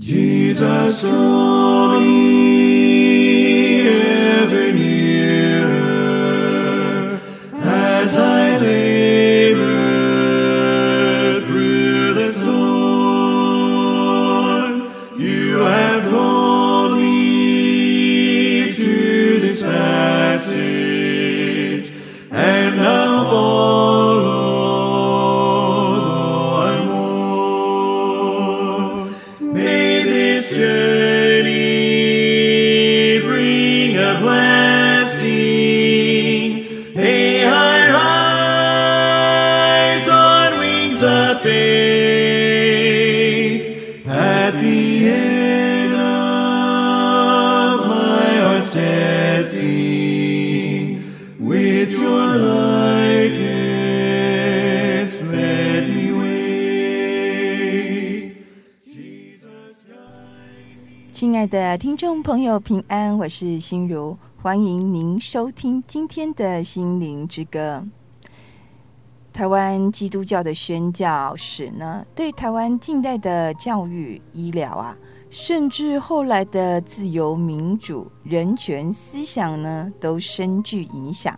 Jesus draw me 平安，我是心如，欢迎您收听今天的心灵之歌。台湾基督教的宣教史呢，对台湾近代的教育、医疗啊，甚至后来的自由民主、人权思想呢，都深具影响。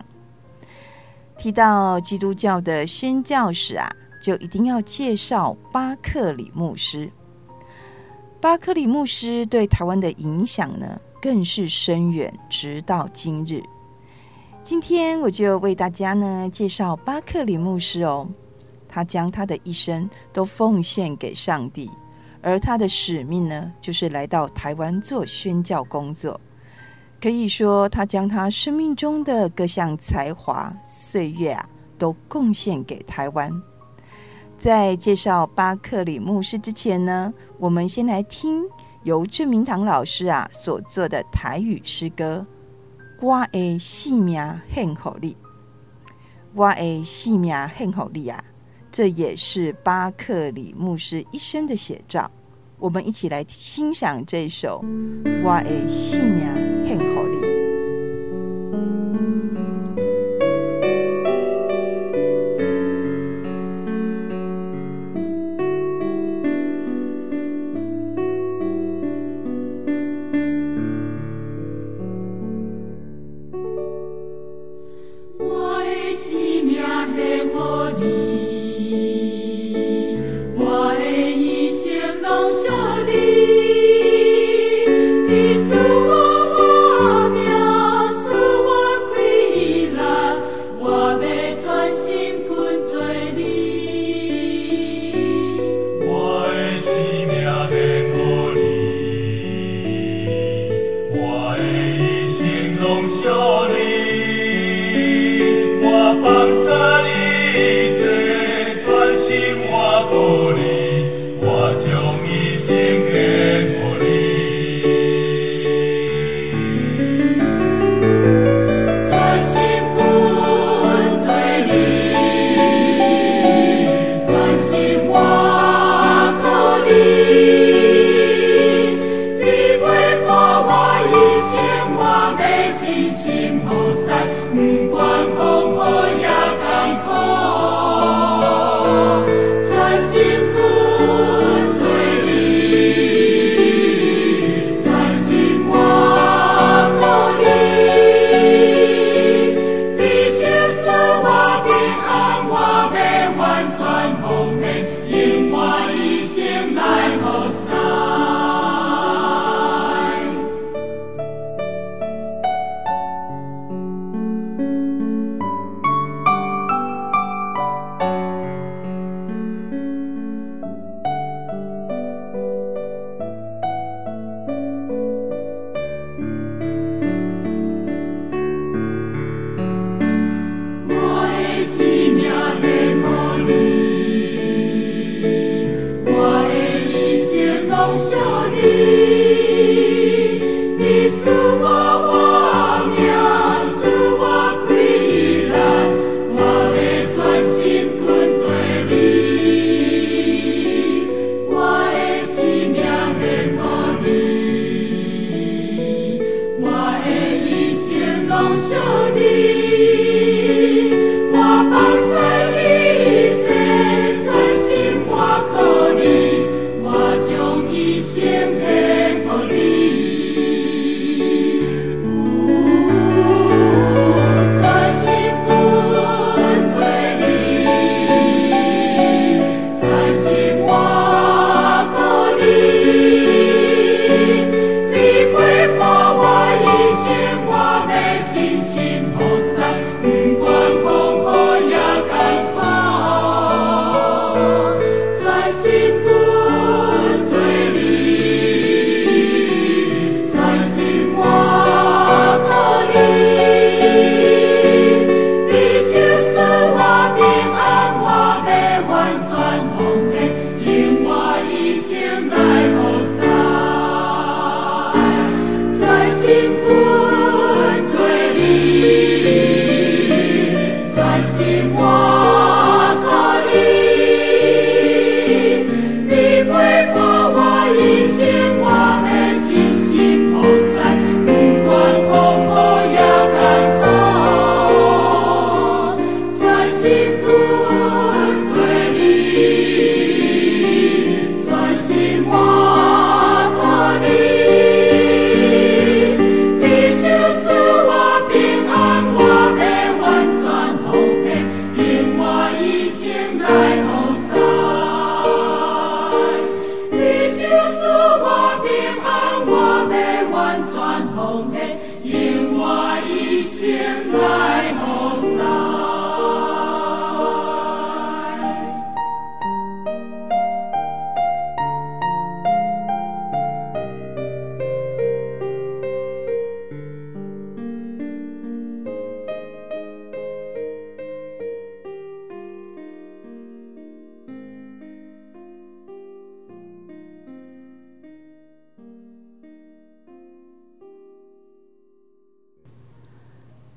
提到基督教的宣教史啊，就一定要介绍巴克里牧师。巴克里牧师对台湾的影响呢，更是深远，直到今日。今天我就为大家呢介绍巴克里牧师哦，他将他的一生都奉献给上帝，而他的使命呢，就是来到台湾做宣教工作。可以说，他将他生命中的各项才华、岁月啊，都贡献给台湾。在介绍巴克里牧师之前呢，我们先来听由郑明堂老师啊所作的台语诗歌《我的性命献给你》，我的性命献给你啊，这也是巴克里牧师一生的写照。我们一起来欣赏这首《我的性命很好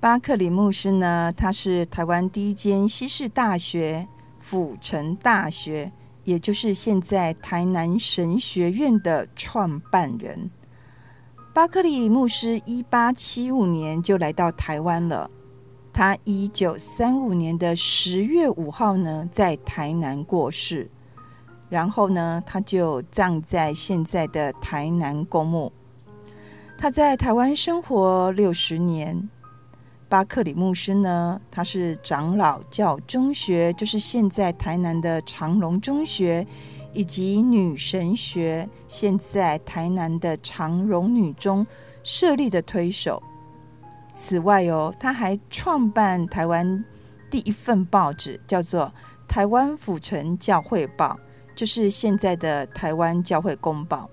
巴克里牧师呢，他是台湾第一间西式大学辅仁大学，也就是现在台南神学院的创办人。巴克里牧师一八七五年就来到台湾了，他一九三五年的十月五号呢，在台南过世，然后呢，他就葬在现在的台南公墓。他在台湾生活六十年。巴克里牧师呢，他是长老教中学，就是现在台南的长荣中学，以及女神学，现在台南的长荣女中设立的推手。此外哦，他还创办台湾第一份报纸，叫做《台湾府城教会报》，就是现在的台湾教会公报。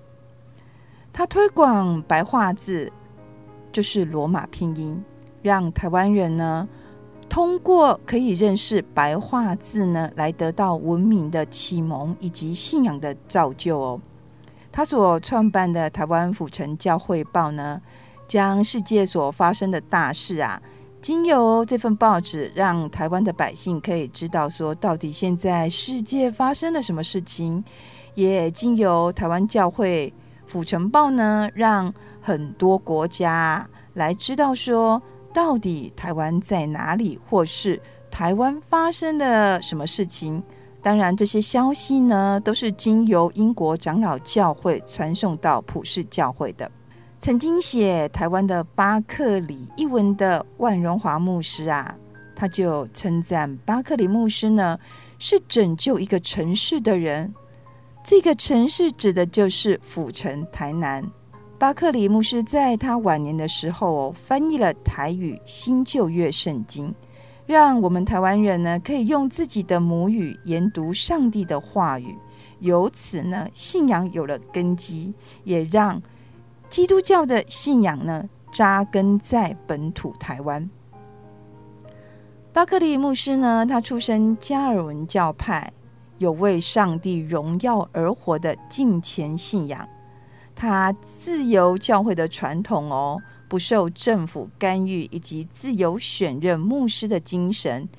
他推广白话字，就是罗马拼音。让台湾人呢，通过可以认识白话字呢，来得到文明的启蒙以及信仰的造就哦。他所创办的台湾府城教会报呢，将世界所发生的大事啊，经由这份报纸，让台湾的百姓可以知道说，到底现在世界发生了什么事情。也经由台湾教会府城报呢，让很多国家来知道说。到底台湾在哪里，或是台湾发生了什么事情？当然，这些消息呢，都是经由英国长老教会传送到普世教会的。曾经写台湾的巴克里一文的万荣华牧师啊，他就称赞巴克里牧师呢，是拯救一个城市的人。这个城市指的就是府城台南。巴克里牧师在他晚年的时候，翻译了台语新旧约圣经，让我们台湾人呢可以用自己的母语研读上帝的话语，由此呢信仰有了根基，也让基督教的信仰呢扎根在本土台湾。巴克里牧师呢，他出身加尔文教派，有为上帝荣耀而活的敬虔信仰。他自由教会的传统哦，不受政府干预，以及自由选任牧师的精神，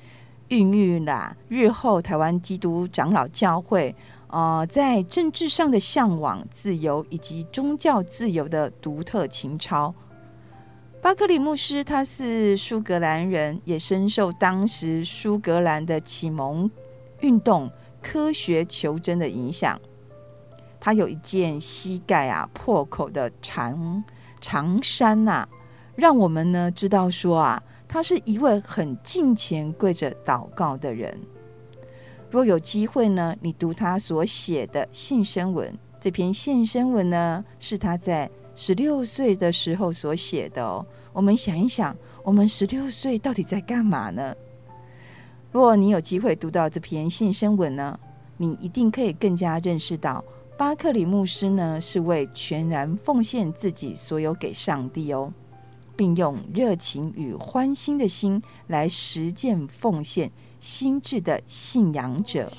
孕育了日后台湾基督长老教会呃，在政治上的向往自由以及宗教自由的独特情操。巴克里牧师他是苏格兰人，也深受当时苏格兰的启蒙运动、科学求真的影响。他有一件膝盖啊破口的长长衫呐、让我们呢知道说啊，他是一位很敬虔跪着祷告的人。若有机会呢，你读他所写的献身文，这篇献身文呢是他在十六岁的时候所写的哦。我们想一想，我们十六岁到底在干嘛呢？若你有机会读到这篇献身文呢，你一定可以更加认识到。巴克里牧师呢，是为全然奉献自己所有给上帝哦，并用热情与欢欣的心来实践奉献心智的信仰者。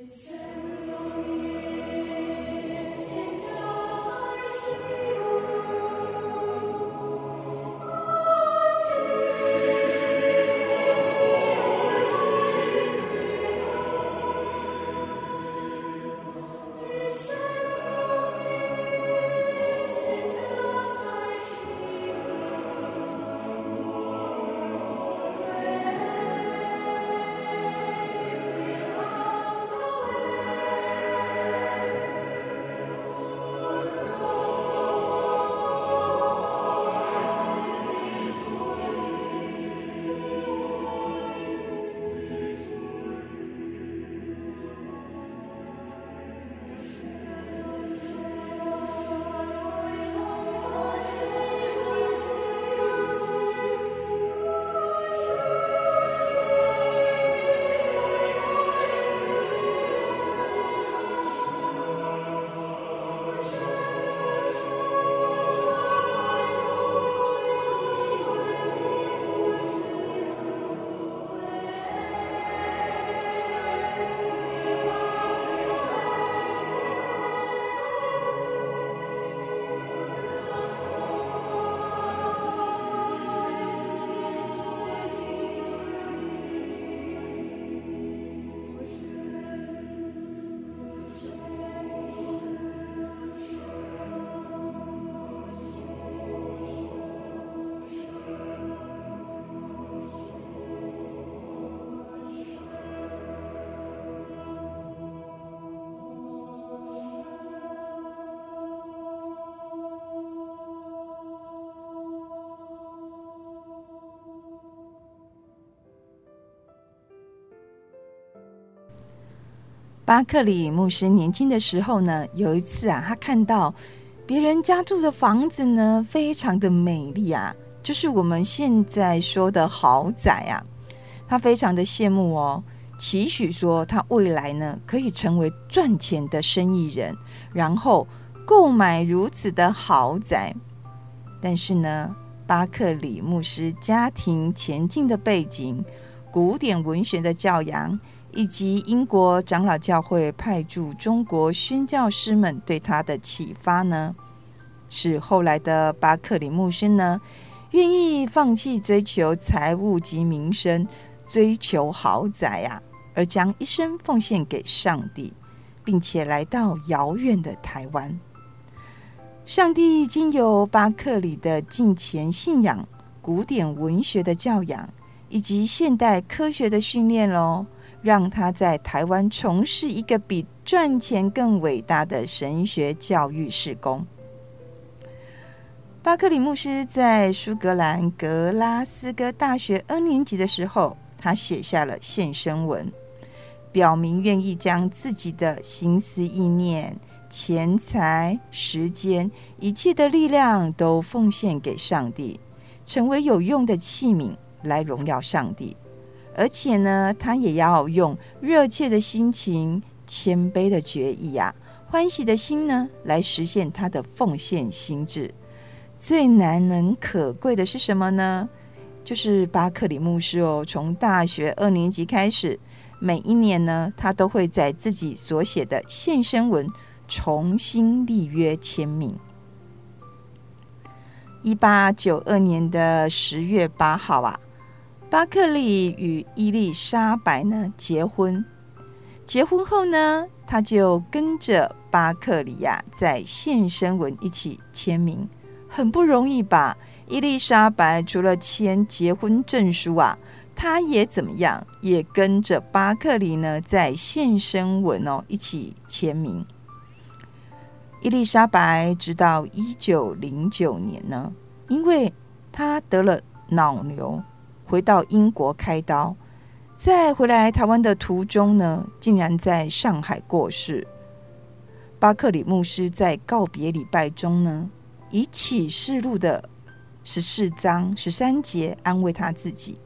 His 巴克里牧师年轻的时候呢，有一次啊，他看到别人家住的房子呢，非常的美丽啊，就是我们现在说的豪宅啊，他非常的羡慕哦，期许说他未来呢可以成为赚钱的生意人，然后购买如此的豪宅。但是呢，巴克里牧师家庭前进的背景、古典文学的教养。以及英国长老教会派驻中国宣教师们对他的启发呢，使后来的巴克里牧师呢，愿意放弃追求财务及名声，追求豪宅啊，而将一生奉献给上帝，并且来到遥远的台湾。上帝经由巴克里的敬虔信仰、古典文学的教养以及现代科学的训练喽。让他在台湾从事一个比赚钱更伟大的神学教育事工。巴克里牧师在苏格兰格拉斯哥大学二年级的时候，他写下了献身文，表明愿意将自己的心思意念、钱财、时间、一切的力量都奉献给上帝，成为有用的器皿来荣耀上帝。而且呢，他也要用热切的心情、谦卑的决意、啊、欢喜的心呢，来实现他的奉献心志。最难能可贵的是什么呢？就是巴克里牧师哦，从大学二年级开始，每一年呢，他都会在自己所写的献身文重新立约签名。一八九二年的十月八号啊。巴克里与伊丽莎白呢结婚，结婚后呢，他就跟着巴克里呀在献身文一起签名，很不容易吧？伊丽莎白除了签结婚证书啊，他也怎么样？也跟着巴克里呢在献身文哦一起签名。伊丽莎白直到一九零九年呢，因为她得了脑瘤。回到英国开刀，在回来台湾的途中呢，竟然在上海过世。巴克里牧师在告别礼拜中呢，以启示录的十四章十三节安慰他自己。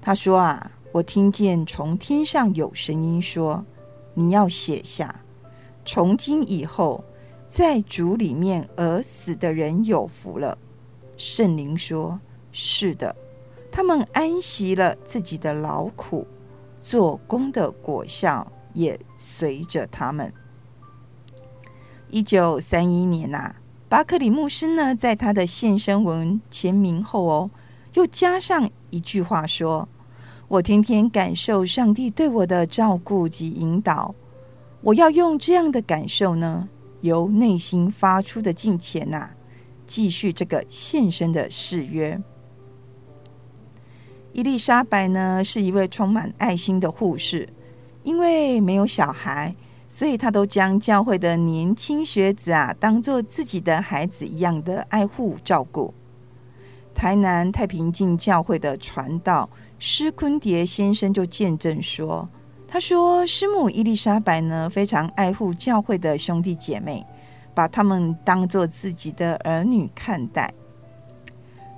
他说：“啊，我听见从天上有声音说，你要写下，从今以后，在主里面而死的人有福了。”圣灵说：“是的。”他们安息了自己的劳苦，做工的果效也随着他们。一九三一年呐、巴克里牧师呢，在他的献身文签名后哦，又加上一句话说：“我天天感受上帝对我的照顾及引导，我要用这样的感受呢，由内心发出的敬虔呐，继续这个献身的誓约。”伊丽莎白呢，是一位充满爱心的护士，因为没有小孩。所以，他都将教会的年轻学子啊，当做自己的孩子一样的爱护照顾。台南太平径教会的传道施坤蝶先生就见证说：“他说，师母伊丽莎白呢，非常爱护教会的兄弟姐妹，把他们当做自己的儿女看待。”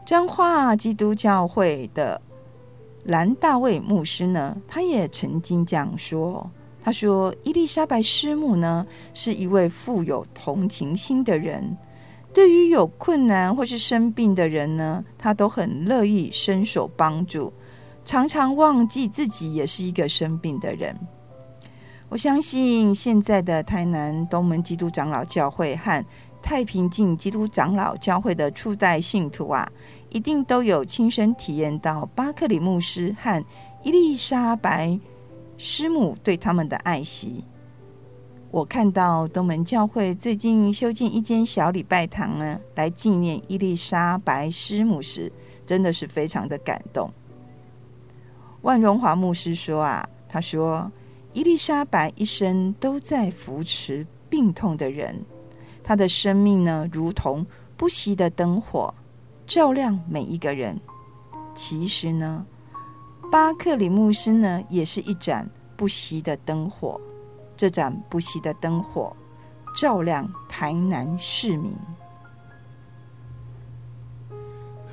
彰化基督教会的兰大卫牧师呢，他也曾经这样说。他说：“伊丽莎白师母呢，是一位富有同情心的人。对于有困难或是生病的人呢，他都很乐意伸手帮助，常常忘记自己也是一个生病的人。我相信现在的台南东门基督长老教会和太平径基督长老教会的初代信徒啊，一定都有亲身体验到巴克里牧师和伊丽莎白。”师母对他们的爱惜，我看到东门教会最近修建一间小礼拜堂呢，来纪念伊丽莎白师母时，真的是非常的感动。万荣华牧师说啊，他说伊丽莎白一生都在扶持病痛的人，她的生命呢，如同不熄的灯火，照亮每一个人。其实呢。巴克里牧师呢，也是一盏不熄的灯火。这盏不熄的灯火，照亮台南市民。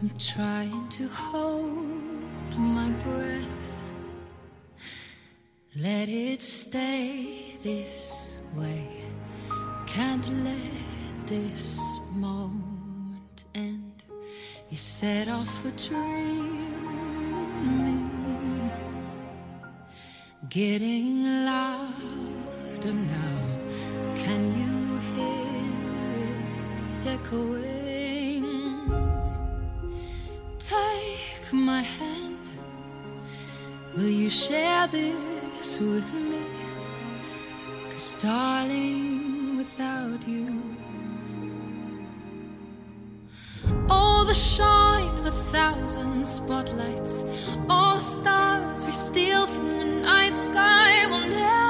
I'm trying to hold my breath, let it stay this way, can't let this moment. You set off a dream. in me, Getting louder now. Can you hear it echoing? Take my hand. Will you share this with me? Cause darling, without you, all the shine of a thousand spotlights, all the stars we steal from the night sky will never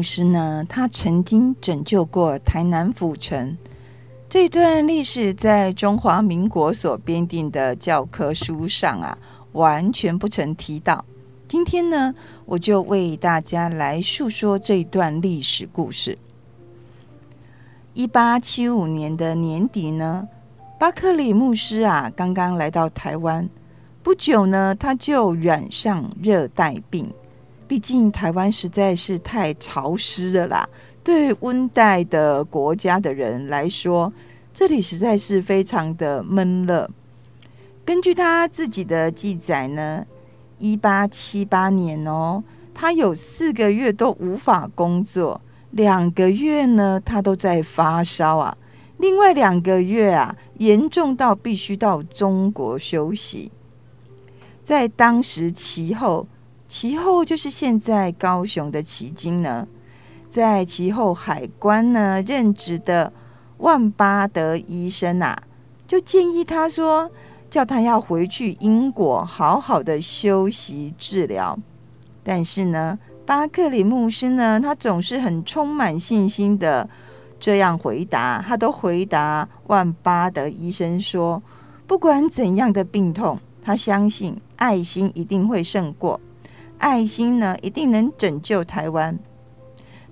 牧师呢，他曾经拯救过台南府城。这段历史在中华民国所编定的教科书上啊，完全不曾提到。今天呢，我就为大家来述说这段历史故事。一八七五年的年底呢，巴克里牧师啊，刚刚来到台湾，不久呢，他就染上热带病。毕竟台湾实在是太潮湿了啦。对温带的国家的人来说，这里实在是非常的闷热。根据他自己的记载呢，一八七八年哦，他有四个月都无法工作，两个月呢，他都在发烧啊。另外两个月啊，严重到必须到中国休息。在当时其后，其后就是现在高雄的旗津呢。在其后海关呢任职的万巴德医生啊，就建议他说，叫他要回去英国好好的休息治疗。但是呢，巴克里牧师呢，他总是很充满信心的这样回答，他都回答万巴德医生说，不管怎样的病痛，他相信爱心一定会胜过，爱心呢一定能拯救台湾。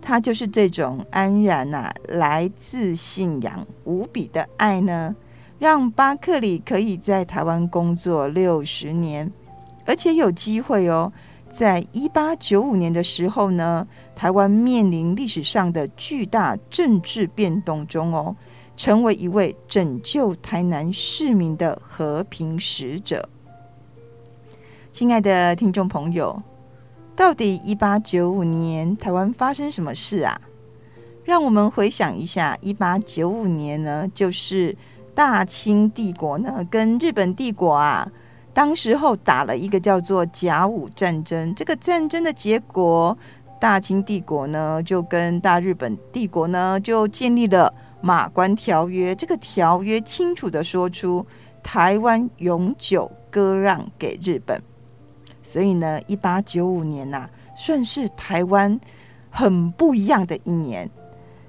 他就是这种安然呐、啊，来自信仰无比的爱呢，让巴克里可以在台湾工作六十年，而且有机会哦，在一八九五年的时候呢，台湾面临历史上的巨大政治变动中哦，成为一位拯救台南市民的和平使者。亲爱的听众朋友。到底一八九五年台湾发生什么事啊？让我们回想一下，一八九五年呢，就是大清帝国呢跟日本帝国啊，当时候打了一个叫做甲午战争。这个战争的结果，大清帝国呢就跟大日本帝国呢就建立了马关条约。这个条约清楚的说出台湾永久割让给日本。所以呢，一八九五年呐、啊，算是台湾很不一样的一年。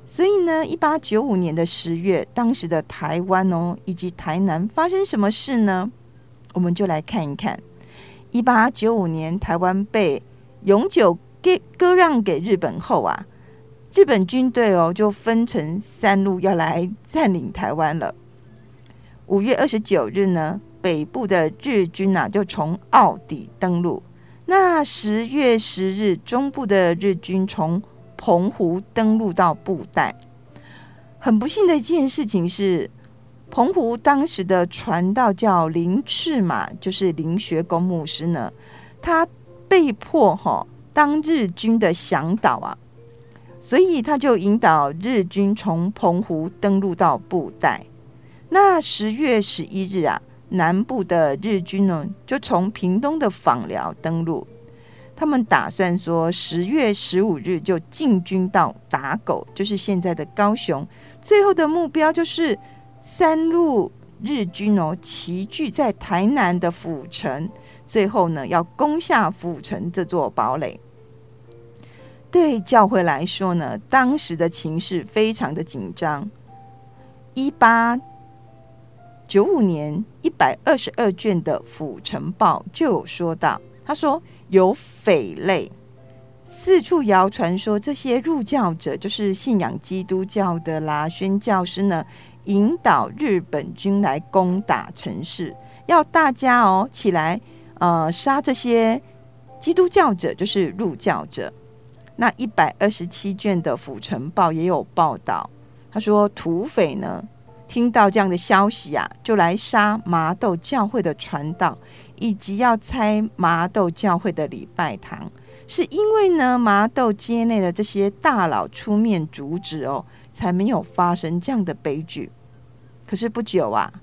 所以呢，一八九五年的十月，当时的台湾哦，以及台南发生什么事呢？我们就来看一看。一八九五年，台湾被永久给割让给日本后啊，日本军队哦就分成三路要来占领台湾了。五月二十九日呢，北部的日军啊，就从澳底登陆。那十月十日，中部的日军从澎湖登陆到布袋。很不幸的一件事情是，澎湖当时的传道叫林赤马，就是林学公牧师呢，他被迫哈当日军的向导啊，所以他就引导日军从澎湖登陆到布袋。那十月十一日啊。南部的日军呢，就从屏东的枋寮登陆。他们打算说，十月十五日就进军到打狗，就是现在的高雄。最后的目标就是三路日军哦，齐聚在台南的府城，最后呢，要攻下府城这座堡垒。对教会来说呢，当时的情势非常的紧张。一八九五年一百二十二卷的《府城报》就有说到，他说有匪类，四处谣传说这些入教者就是信仰基督教的啦，宣教师呢引导日本军来攻打城市，要大家哦起来，呃杀这些基督教者，就是入教者。那一百二十七卷的《府城报》也有报道，他说土匪呢。听到这样的消息啊，就来杀麻豆教会的传道，以及要拆麻豆教会的礼拜堂，是因为呢麻豆街内的这些大佬出面阻止哦，才没有发生这样的悲剧。可是不久啊，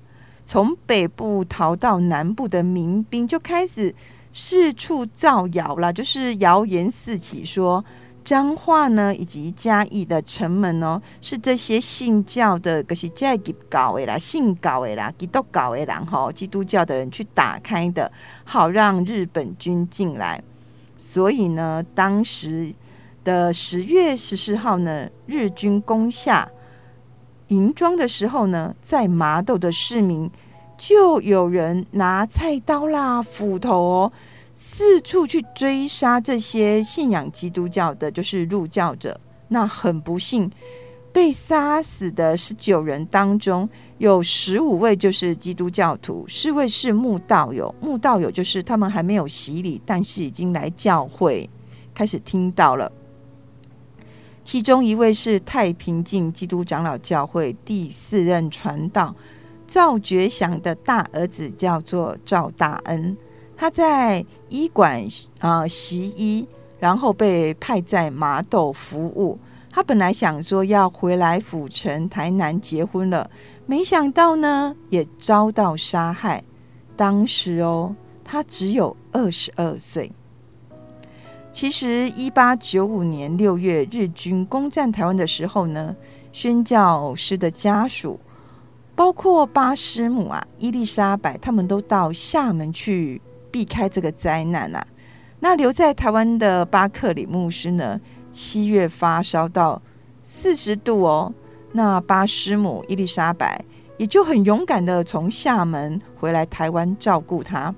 从北部逃到南部的民兵就开始四处造谣了，就是谣言四起说。彰化呢，以及嘉义的城门哦，是这些信教的，可是在给搞的啦，信教的啦，基督教的人哈，基督教的人去打开的，好让日本军进来。所以呢，当时的十月十四号呢，日军攻下银庄的时候呢，在麻豆的市民就有人拿菜刀啦、斧头哦，四处去追杀这些信仰基督教的，就是入教者。那很不幸，被杀死的十九人当中，有十五位就是基督教徒，四位是慕道友。慕道友就是他们还没有洗礼，但是已经来教会开始听到了。其中一位是太平境基督长老教会第四任传道赵觉祥的大儿子，叫做赵大恩。他在医馆啊习医，然后被派在麻豆服务。他本来想说要回来府城台南结婚了，没想到呢，也遭到杀害。当时哦，他只有二十二岁。其实，一八九五年六月，日军攻占台湾的时候呢，宣教师的家属，包括巴师母啊、伊丽莎白，他们都到厦门去避开这个灾难啊。那留在台湾的巴克里牧师呢，七月发烧到四十度哦。那巴师母伊丽莎白也就很勇敢的从厦门回来台湾照顾他。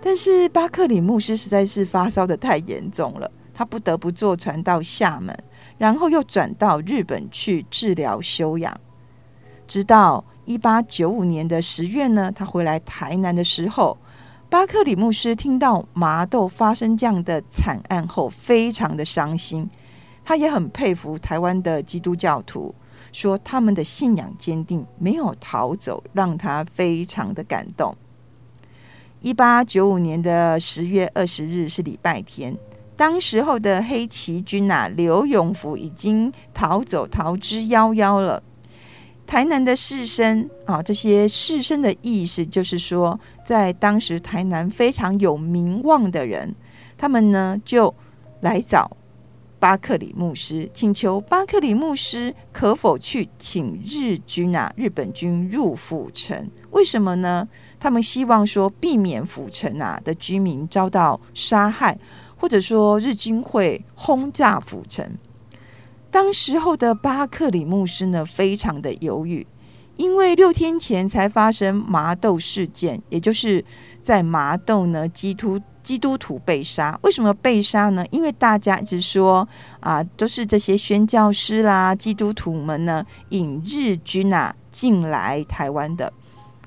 但是巴克里牧师实在是发烧得太严重了，他不得不坐船到厦门，然后又转到日本去治疗休养。直到一八九五年的十月呢，他回来台南的时候，巴克里牧师听到麻豆发生这样的惨案后，非常的伤心。他也很佩服台湾的基督教徒，说他们的信仰坚定，没有逃走，让他非常的感动。一八九五年的十月二十日是礼拜天，当时候的黑旗军啊，刘永福已经逃走，逃之夭夭了。台南的士绅啊，这些士绅的意思就是说，在当时台南非常有名望的人，他们呢就来找巴克里牧师，请求巴克里牧师可否去请日军啊，日本军入府城？为什么呢？他们希望说避免府城啊的居民遭到杀害，或者说日军会轰炸府城。当时候的巴克里牧师呢，非常的犹豫，因为六天前才发生麻豆事件，也就是在麻豆呢，基督基督徒被杀。为什么被杀呢？因为大家一直说啊，都是这些宣教师啦、基督徒们呢，引日军啊进来台湾的。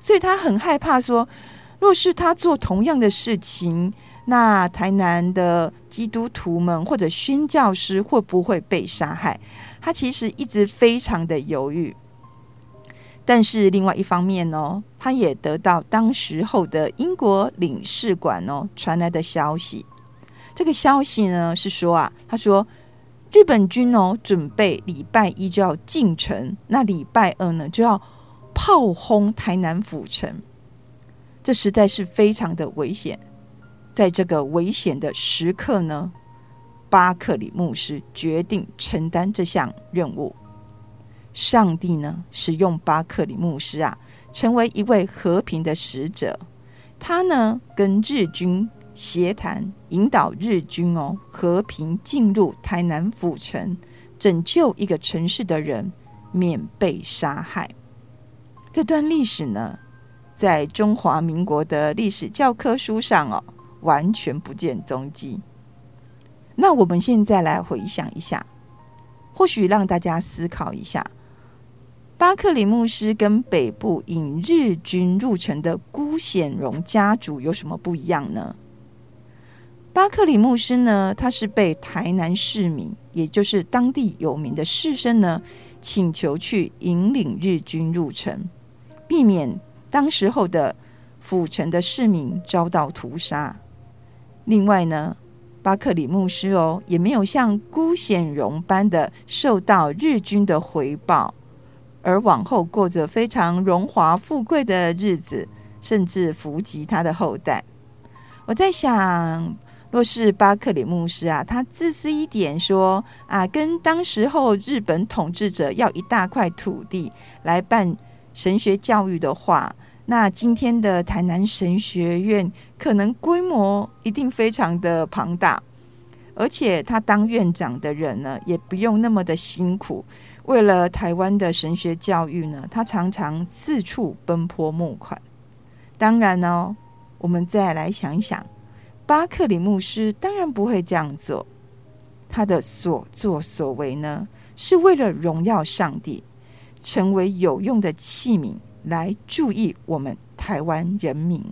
所以他很害怕说，若是他做同样的事情，那台南的基督徒们或者宣教师会不会被杀害？他其实一直非常的犹豫。但是另外一方面哦，他也得到当时候的英国领事馆哦传来的消息。这个消息呢是说啊，他说日本军哦准备礼拜一就要进城，那礼拜二呢就要。炮轰台南府城，这实在是非常的危险。在这个危险的时刻呢，巴克里牧师决定承担这项任务。上帝呢，使用巴克里牧师啊，成为一位和平的使者。他呢，跟日军协谈，引导日军哦和平进入台南府城，拯救一个城市的人免被杀害。这段历史呢，在中华民国的历史教科书上哦，完全不见踪迹。那我们现在来回想一下，或许让大家思考一下，巴克里牧师跟北部引日军入城的辜显荣家族有什么不一样呢？巴克里牧师呢，他是被台南市民，也就是当地有名的士绅呢，请求去引领日军入城。避免当时候的府城的市民遭到屠杀。另外呢，巴克里牧师哦，也没有像辜显荣般的受到日军的回报，而往后过着非常荣华富贵的日子，甚至福及他的后代。我在想，若是巴克里牧师啊，他自私一点说啊，跟当时候日本统治者要一大块土地来办。神学教育的话，那今天的台南神学院可能规模一定非常的庞大，而且他当院长的人呢，也不用那么的辛苦。为了台湾的神学教育呢，他常常四处奔波募款。当然哦，我们再来想一想，巴克里牧师当然不会这样做。他的所作所为呢，是为了荣耀上帝，成为有用的器皿，来注意我们台湾人民。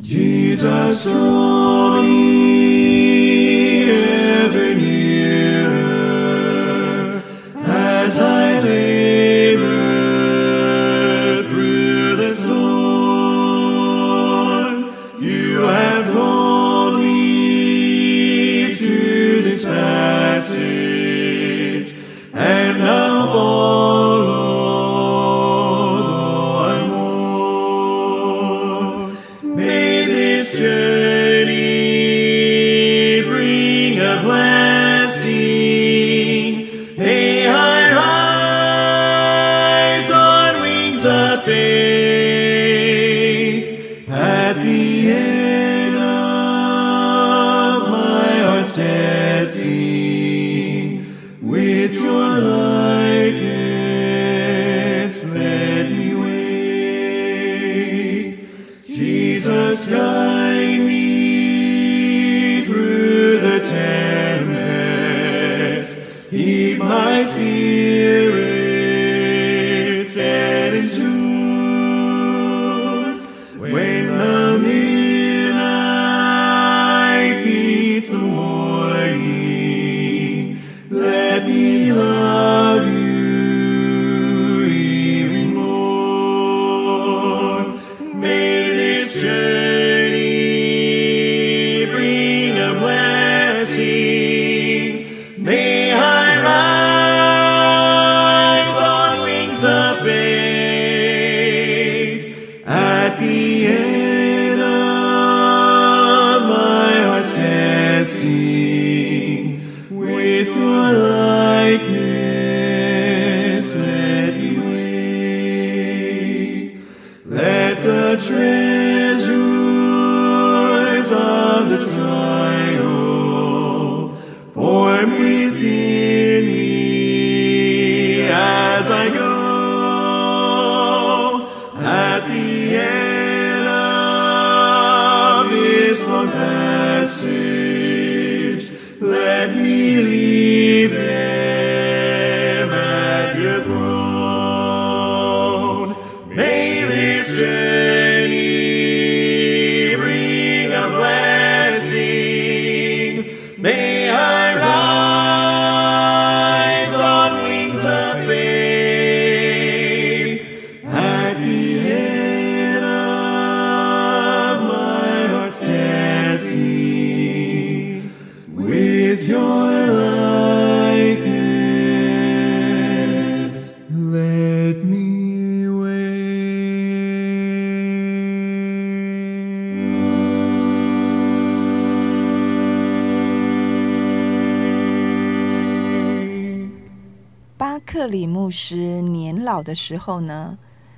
师年老的时候呢，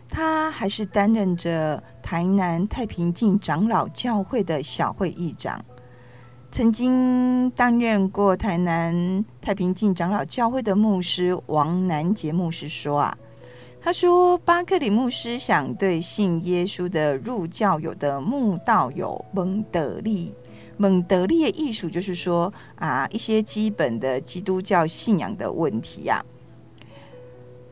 他还是担任着台南太平径长老教会的小会议长。曾经担任过台南太平径长老教会的牧师王南杰牧师说啊，他说巴克里牧师想对信耶稣的入教友的慕道友蒙德利，蒙德利的艺术就是说啊，一些基本的基督教信仰的问题呀、啊。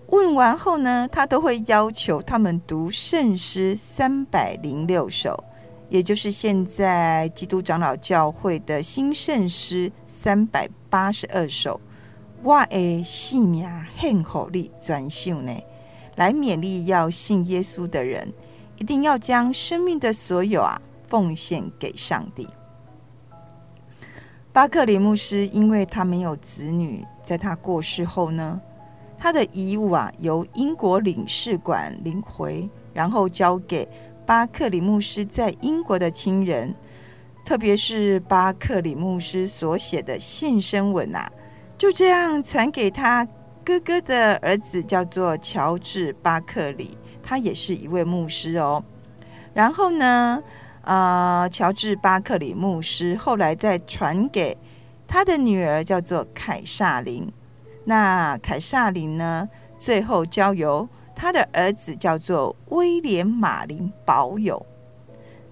问完后呢，他都会要求他们读圣诗三百零六首，也就是现在基督长老教会的新圣诗三百八十二首。我的性命很好力专秀呢，来勉励要信耶稣的人，一定要将生命的所有啊奉献给上帝。巴克里牧师因为他没有子女，在他过世后呢，他的遗物啊，由英国领事馆领回，然后交给巴克里牧师在英国的亲人，特别是巴克里牧师所写的献身文啊，就这样传给他哥哥的儿子，叫做乔治巴克里，他也是一位牧师哦。然后呢，呃，乔治巴克里牧师后来再传给他的女儿叫做凯萨琳。那凯撒琳呢，最后交由他的儿子叫做威廉马林保有。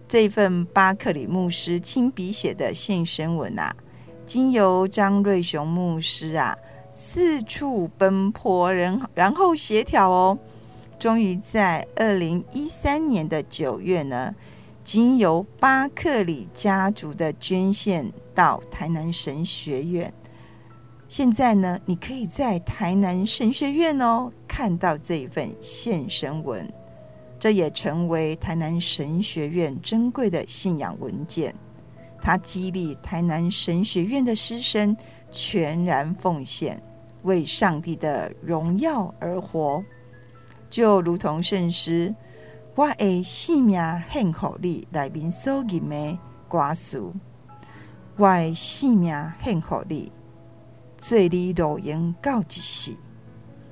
这份巴克里牧师亲笔写的献身文啊，经由张瑞雄牧师啊四处奔波人，然后协调哦，终于在二零一三年的九月呢，经由巴克里家族的捐献到台南神学院。现在呢，你可以在台南神学院哦看到这一份献身文。这也成为台南神学院珍贵的信仰文件。它激励台南神学院的师生全然奉献，为上帝的荣耀而活。就如同圣诗“我的性命献给你”里面所吟的歌词：“我的性命献给你，做你路用到一死，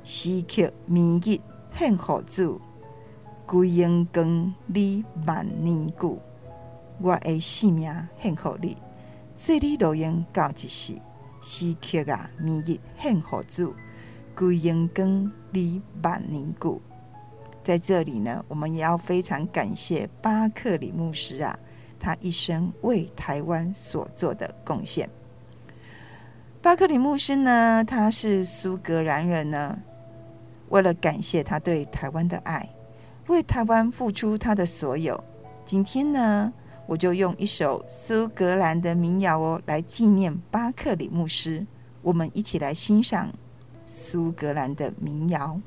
时刻绵密献给主。”归荣光你万年久，我的性命献给你，做你路用到一世，时刻啊，绵密献给主，归荣光你万年久。在这里呢，我们也要非常感谢巴克里牧师啊，他一生为台湾所做的贡献。巴克里牧师呢，他是苏格兰人呢，为了感谢他对台湾的爱，为台湾付出他的所有。今天呢，我就用一首苏格兰的民谣哦，来纪念巴克里牧师。我们一起来欣赏苏格兰的民谣。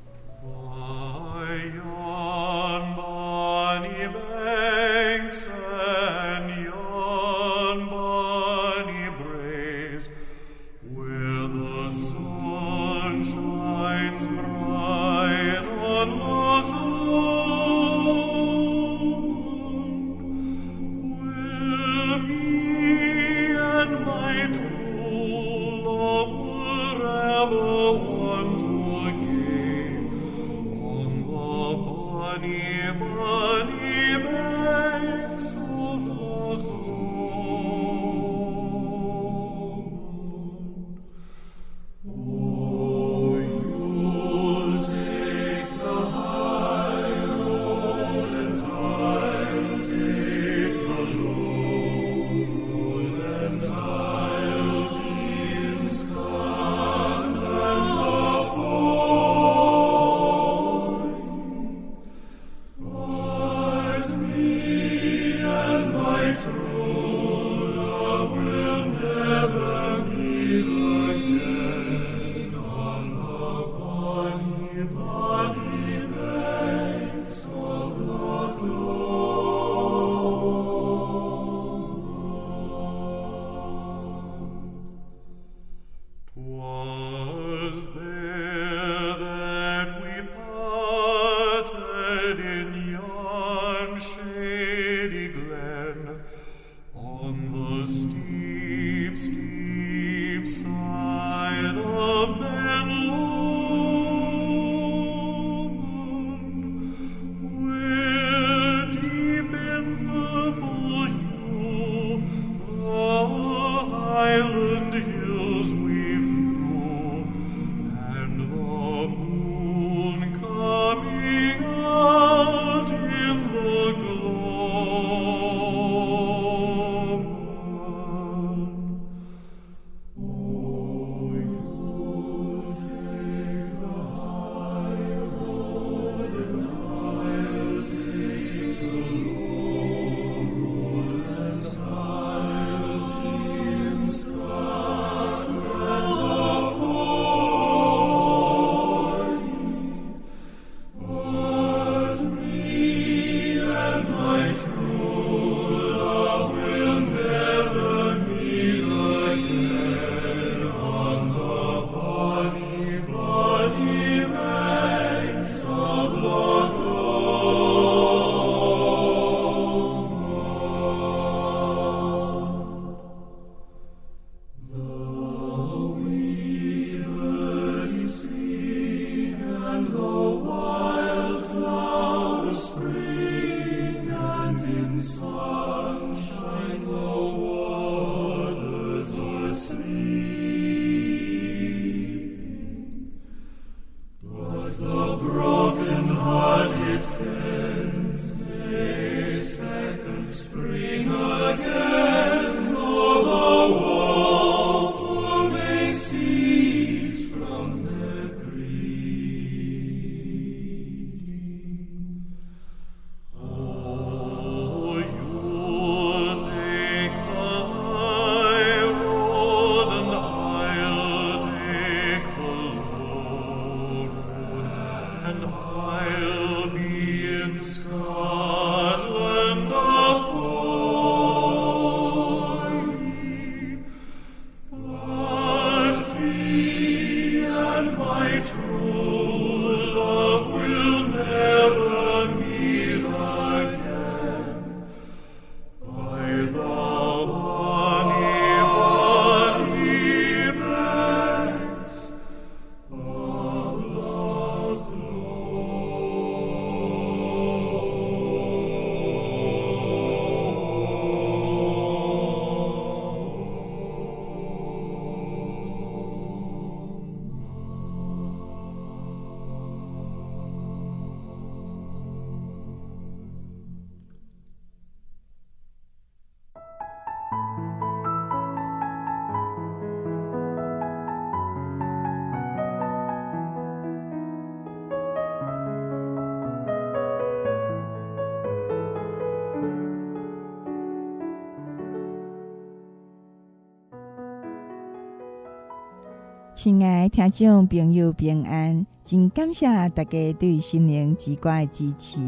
亲爱听众朋友平安，真感谢大家对心灵之歌的支持。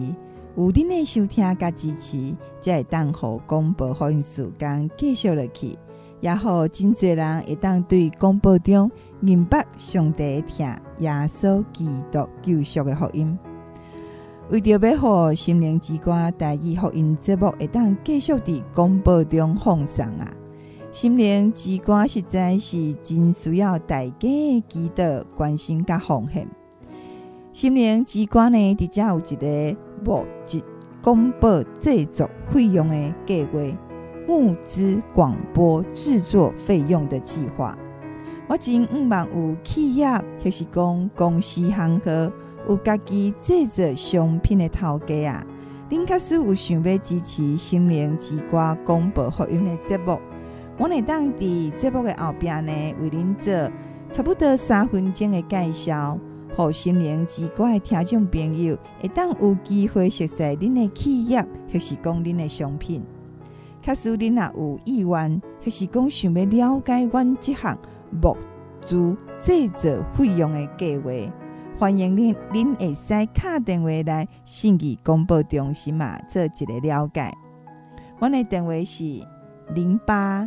有恁的收听加支持，才会当互广播福音时间继续落去，也好真侪人会当对广播中明白上帝听耶稣基督救赎的福音。为着要互心灵之歌台语福音节目会当继续伫广播中放送啊！心灵之歌实在是真需要大家的祈祷、关心甲奉献。心灵之歌呢，伫遮有一个募集广播制作费用的计划，募资广播制作费用的计划。我真毋望有企业就是讲公司行号有家己制作商品的头家啊，恁假使有想要支持心灵之歌广播福音的节目。我会当伫节目的后边呢，为恁做差不多三分钟的介绍，互心灵之歌的听众朋友会当有机会熟悉恁的企业，或是讲恁的商品。假使恁若有意愿，或是讲想要了解阮这项募资制作费用的计划，欢迎恁恁会使敲电话来信义广播中心嘛，做一个了解。阮的电话是零八。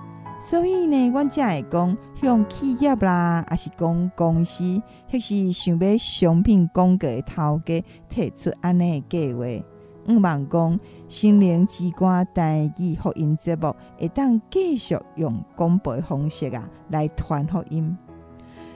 所以呢，阮才会讲向企业啦，还是讲公司，迄是想要商品广告的头家提出安尼的计划。毋望讲心灵之歌台语福音节目会当继续用广播方式啊来传福音。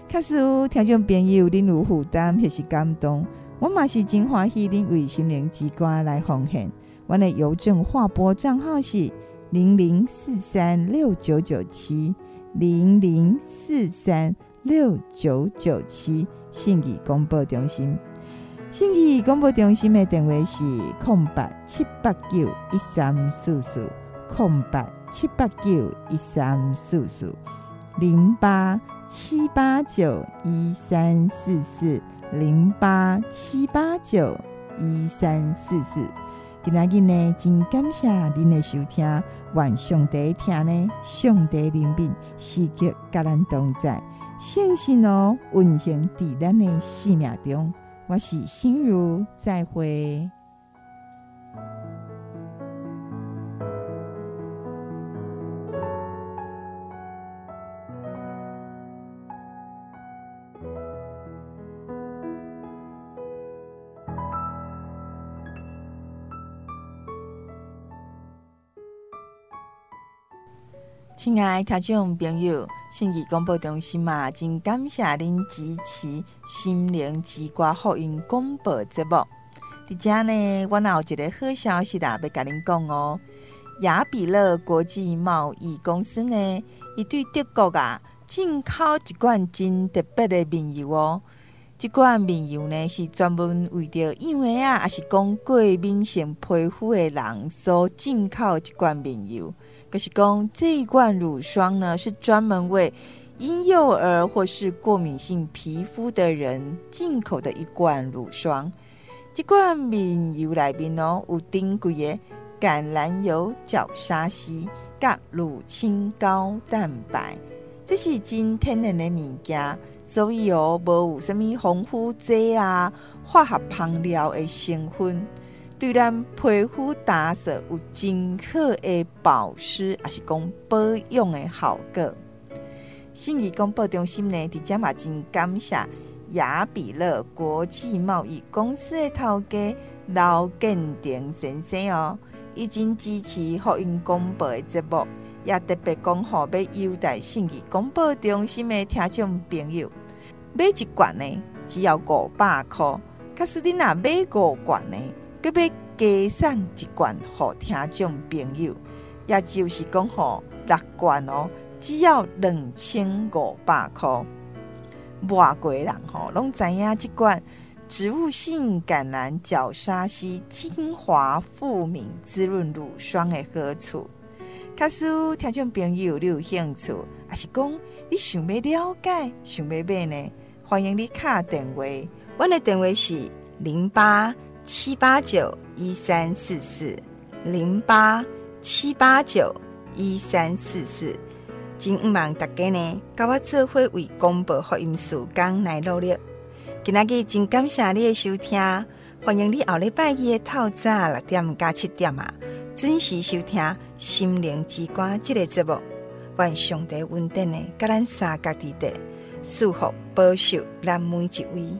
假使听众朋友恁有负担迄是感动，我嘛是真欢喜恁为心灵之歌来奉献。阮的邮政划拨账号是。零零四三六九九七，零零四三六九九七，信义广播中心。信义广播中心的电话是空八七八九一三四四，空八七八九一三四四，零八七八九一三四四，零八七八九一三四四。今仔日呢，真感谢您的收听。愿上帝听呢，上帝怜悯，时刻甲咱同在，信心哦，运行伫咱的生命中。我是心如，再会。亲爱听众朋友，信义广播中心嘛，真感谢您支持心灵之歌福音广播节目。伫遮呢，我有一个好消息啦，要甲您讲哦。雅比乐国际贸易公司呢，伊对德国啊进口一罐真特别的面油哦。这罐面油呢，是专门为着养的啊，还是讲过敏性皮肤的人所进口一罐面油。可是讲这一罐乳霜呢，是专门为婴幼儿或是过敏性皮肤的人进口的一罐乳霜。这罐面油里面哦，有珍贵的橄榄油、角鲨烯、甲乳清高蛋白，这是真天然的物件，所以哦，无有什么防腐剂啊、化学香料的成分。对咱皮肤打扫有真好的保湿，还是讲保养的效果。信义广播中心呢，伫遮嘛真感谢雅比乐国际贸易公司的头家刘建廷先生哦，已经支持福音广播的节目，也特别讲好要优待信义广播中心的听众朋友，买一罐呢只要五百块，可是你若买五罐呢，佮要加送一罐给听众朋友，也就是讲好六罐哦，只要两千五百块。外国人吼拢知影这罐植物性橄榄角鲨烯精华富明滋润乳霜的好处。假使听众朋友你有兴趣，还是讲你想要了解、想要买呢？欢迎你卡电话，我的电话是零八七八九一三四四零八七八九一三四四。真毋望大家呢，甲我做伙为广播福音事工来努力。今仔日真感谢你的收听，欢迎你后礼拜日的透早六点加七点啊，准时收听心灵之歌这个节目。愿上帝稳定的，甲咱三角地带祝福保守咱每一位，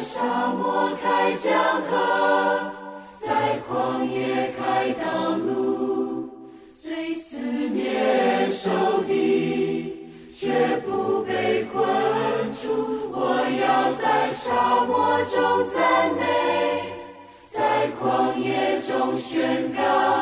沙漠开江河在旷野开道路虽四面受敌却不被困住我要在沙漠中赞美在旷野中宣告。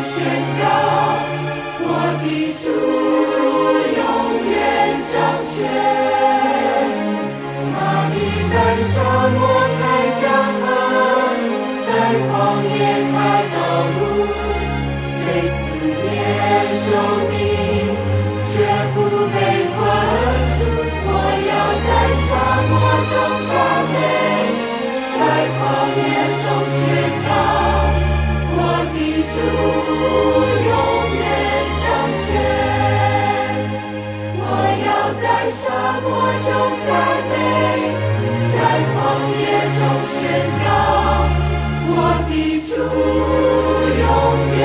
宣告我的主永远掌权，他必在沙漠开江河，在旷野开道路，虽四面受敌，绝不被困住。我要在沙漠中赞美，在旷野中。沙漠中赞美，在旷野中宣告，我的主永远。